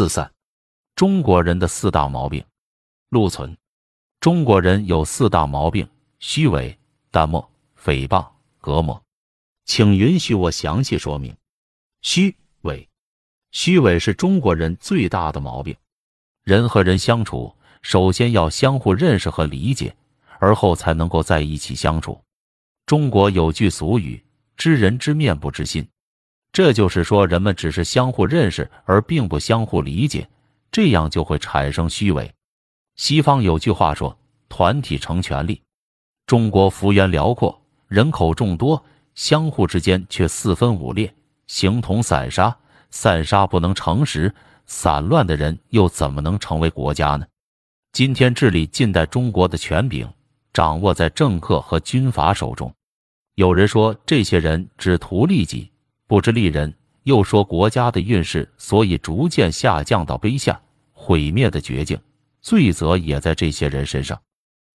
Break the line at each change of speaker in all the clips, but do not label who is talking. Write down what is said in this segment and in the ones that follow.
四散，中国人的四大毛病。陆存，中国人有四大毛病：虚伪、淡漠、诽谤、隔膜。请允许我详细说明。虚伪，虚伪是中国人最大的毛病。人和人相处，首先要相互认识和理解，而后才能够在一起相处。中国有句俗语：“知人知面不知心。”这就是说，人们只是相互认识，而并不相互理解，这样就会产生虚伪。西方有句话说：“团体成权力。”中国幅员辽阔，人口众多，相互之间却四分五裂，形同散沙。散沙不能成石，散乱的人又怎么能成为国家呢？今天治理近代中国的权柄掌握在政客和军阀手中。有人说，这些人只图利己。不知利人，又说国家的运势所以逐渐下降到卑下、毁灭的绝境，罪责也在这些人身上。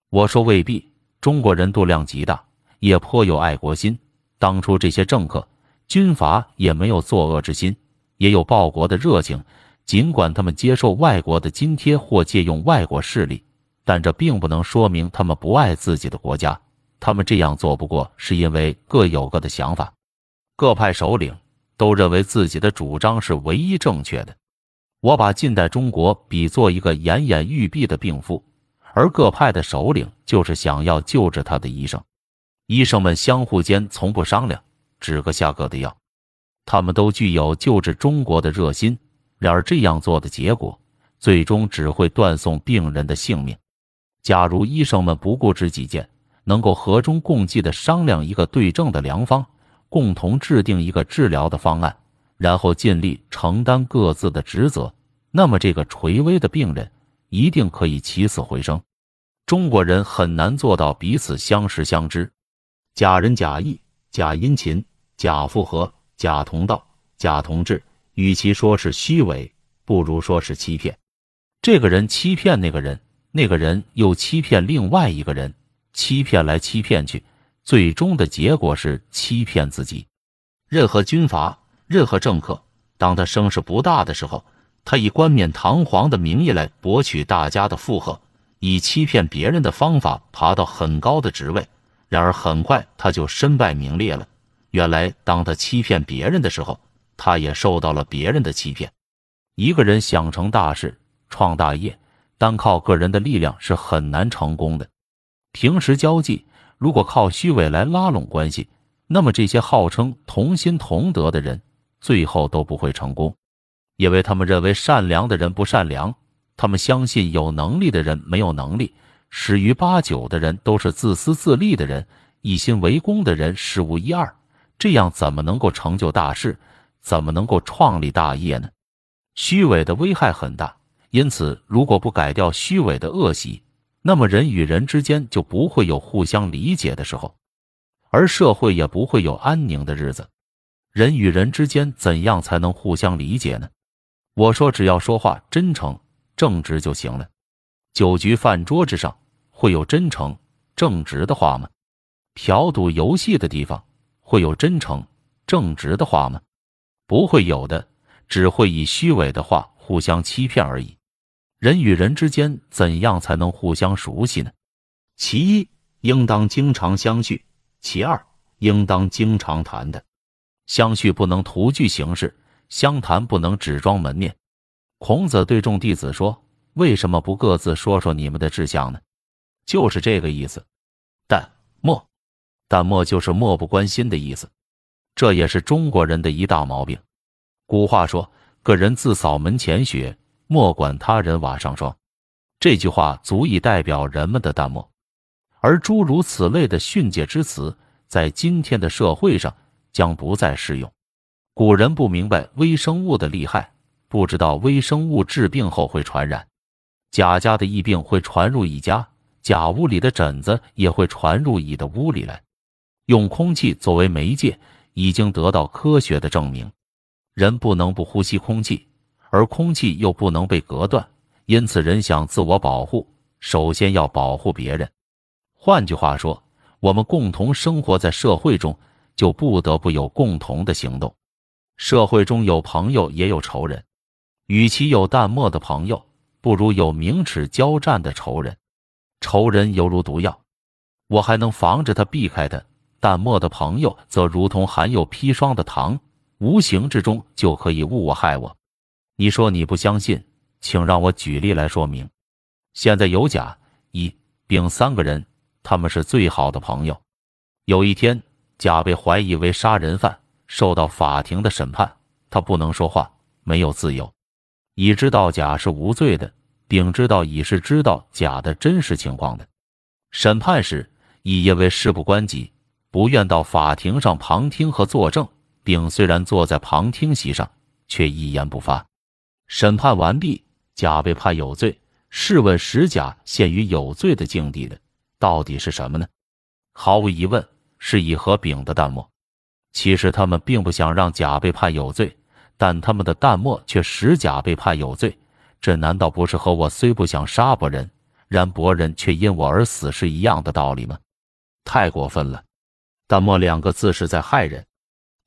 我说未必，中国人度量极大，也颇有爱国心。当初这些政客、军阀也没有作恶之心，也有报国的热情。尽管他们接受外国的津贴或借用外国势力，但这并不能说明他们不爱自己的国家。他们这样做，不过是因为各有各的想法。各派首领都认为自己的主张是唯一正确的。我把近代中国比作一个奄奄欲毙的病妇，而各派的首领就是想要救治他的医生。医生们相互间从不商量，只各下各的药。他们都具有救治中国的热心，然而这样做的结果，最终只会断送病人的性命。假如医生们不固执己见，能够和衷共济的商量一个对症的良方。共同制定一个治疗的方案，然后尽力承担各自的职责，那么这个垂危的病人一定可以起死回生。中国人很难做到彼此相识相知，假仁假义、假殷勤、假附和、假同道、假同志。与其说是虚伪，不如说是欺骗。这个人欺骗那个人，那个人又欺骗另外一个人，欺骗来欺骗去。最终的结果是欺骗自己。任何军阀、任何政客，当他声势不大的时候，他以冠冕堂皇的名义来博取大家的附和，以欺骗别人的方法爬到很高的职位。然而很快他就身败名裂了。原来，当他欺骗别人的时候，他也受到了别人的欺骗。一个人想成大事、创大业，单靠个人的力量是很难成功的。平时交际。如果靠虚伪来拉拢关系，那么这些号称同心同德的人，最后都不会成功，因为他们认为善良的人不善良，他们相信有能力的人没有能力，十于八九的人都是自私自利的人，一心为公的人十无一二，这样怎么能够成就大事，怎么能够创立大业呢？虚伪的危害很大，因此如果不改掉虚伪的恶习，那么人与人之间就不会有互相理解的时候，而社会也不会有安宁的日子。人与人之间怎样才能互相理解呢？我说，只要说话真诚正直就行了。酒局饭桌之上会有真诚正直的话吗？嫖赌游戏的地方会有真诚正直的话吗？不会有的，只会以虚伪的话互相欺骗而已。人与人之间怎样才能互相熟悉呢？其一，应当经常相叙；其二，应当经常谈的。相叙不能徒具形式，相谈不能只装门面。孔子对众弟子说：“为什么不各自说说你们的志向呢？”就是这个意思。淡漠，淡漠就是漠不关心的意思。这也是中国人的一大毛病。古话说：“个人自扫门前雪。”莫管他人瓦上霜，这句话足以代表人们的淡漠。而诸如此类的训诫之词，在今天的社会上将不再适用。古人不明白微生物的厉害，不知道微生物治病后会传染，甲家的疫病会传入乙家，甲屋里的疹子也会传入乙的屋里来。用空气作为媒介，已经得到科学的证明。人不能不呼吸空气。而空气又不能被隔断，因此人想自我保护，首先要保护别人。换句话说，我们共同生活在社会中，就不得不有共同的行动。社会中有朋友，也有仇人。与其有淡漠的朋友，不如有明齿交战的仇人。仇人犹如毒药，我还能防着他，避开他；淡漠的朋友则如同含有砒霜的糖，无形之中就可以误我害我。你说你不相信，请让我举例来说明。现在有甲、乙、丙三个人，他们是最好的朋友。有一天，甲被怀疑为杀人犯，受到法庭的审判，他不能说话，没有自由。乙知道甲是无罪的。丙知道乙是知道甲的真实情况的。审判时，乙因为事不关己，不愿到法庭上旁听和作证。丙虽然坐在旁听席上，却一言不发。审判完毕，甲被判有罪。试问使甲陷于有罪的境地的，到底是什么呢？毫无疑问，是乙和丙的淡漠。其实他们并不想让甲被判有罪，但他们的淡漠却使甲被判有罪。这难道不是和我虽不想杀伯仁，然伯仁却因我而死是一样的道理吗？太过分了！淡漠两个字是在害人。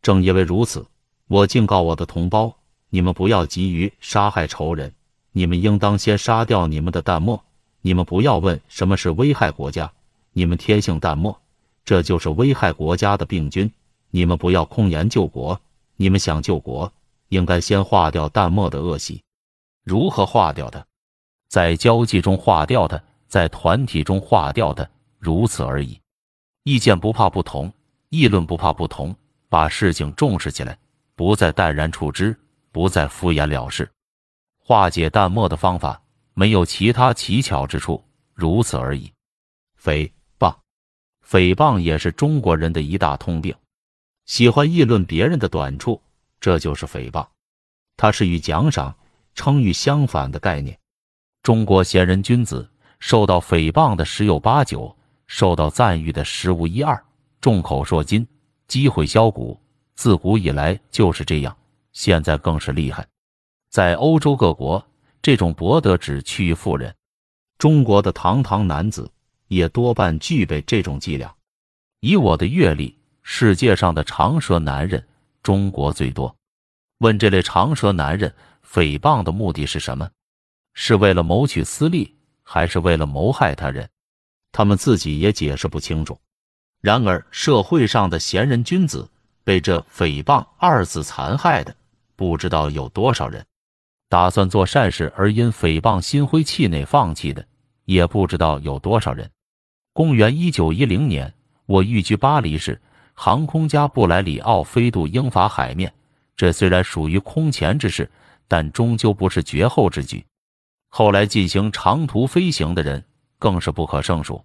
正因为如此，我警告我的同胞：你们不要急于杀害仇人，你们应当先杀掉你们的淡漠。你们不要问什么是危害国家，你们天性淡漠，这就是危害国家的病菌。你们不要空言救国，你们想救国，应该先化掉淡漠的恶习。如何化掉它？在交际中化掉它，在团体中化掉它，如此而已。意见不怕不同，议论不怕不同，把事情重视起来，不再淡然处之，不再敷衍了事。化解淡漠的方法没有其他奇巧之处，如此而已。诽谤，诽谤也是中国人的一大通病，喜欢议论别人的短处，这就是诽谤。它是与奖赏。称誉相反的概念，中国贤人君子受到诽谤的十有八九，受到赞誉的十无一二。众口铄金，积毁销骨，自古以来就是这样，现在更是厉害。在欧洲各国，这种博得只趋于妇人，中国的堂堂男子也多半具备这种伎俩。以我的阅历，世界上的长舌男人，中国最多。问这类长舌男人。诽谤的目的是什么？是为了谋取私利，还是为了谋害他人？他们自己也解释不清楚。然而，社会上的贤人君子被这“诽谤”二字残害的，不知道有多少人；打算做善事而因诽谤心灰气馁放弃的，也不知道有多少人。公元一九一零年，我寓居巴黎时，航空家布莱里奥飞渡英法海面，这虽然属于空前之事。但终究不是绝后之举。后来进行长途飞行的人更是不可胜数。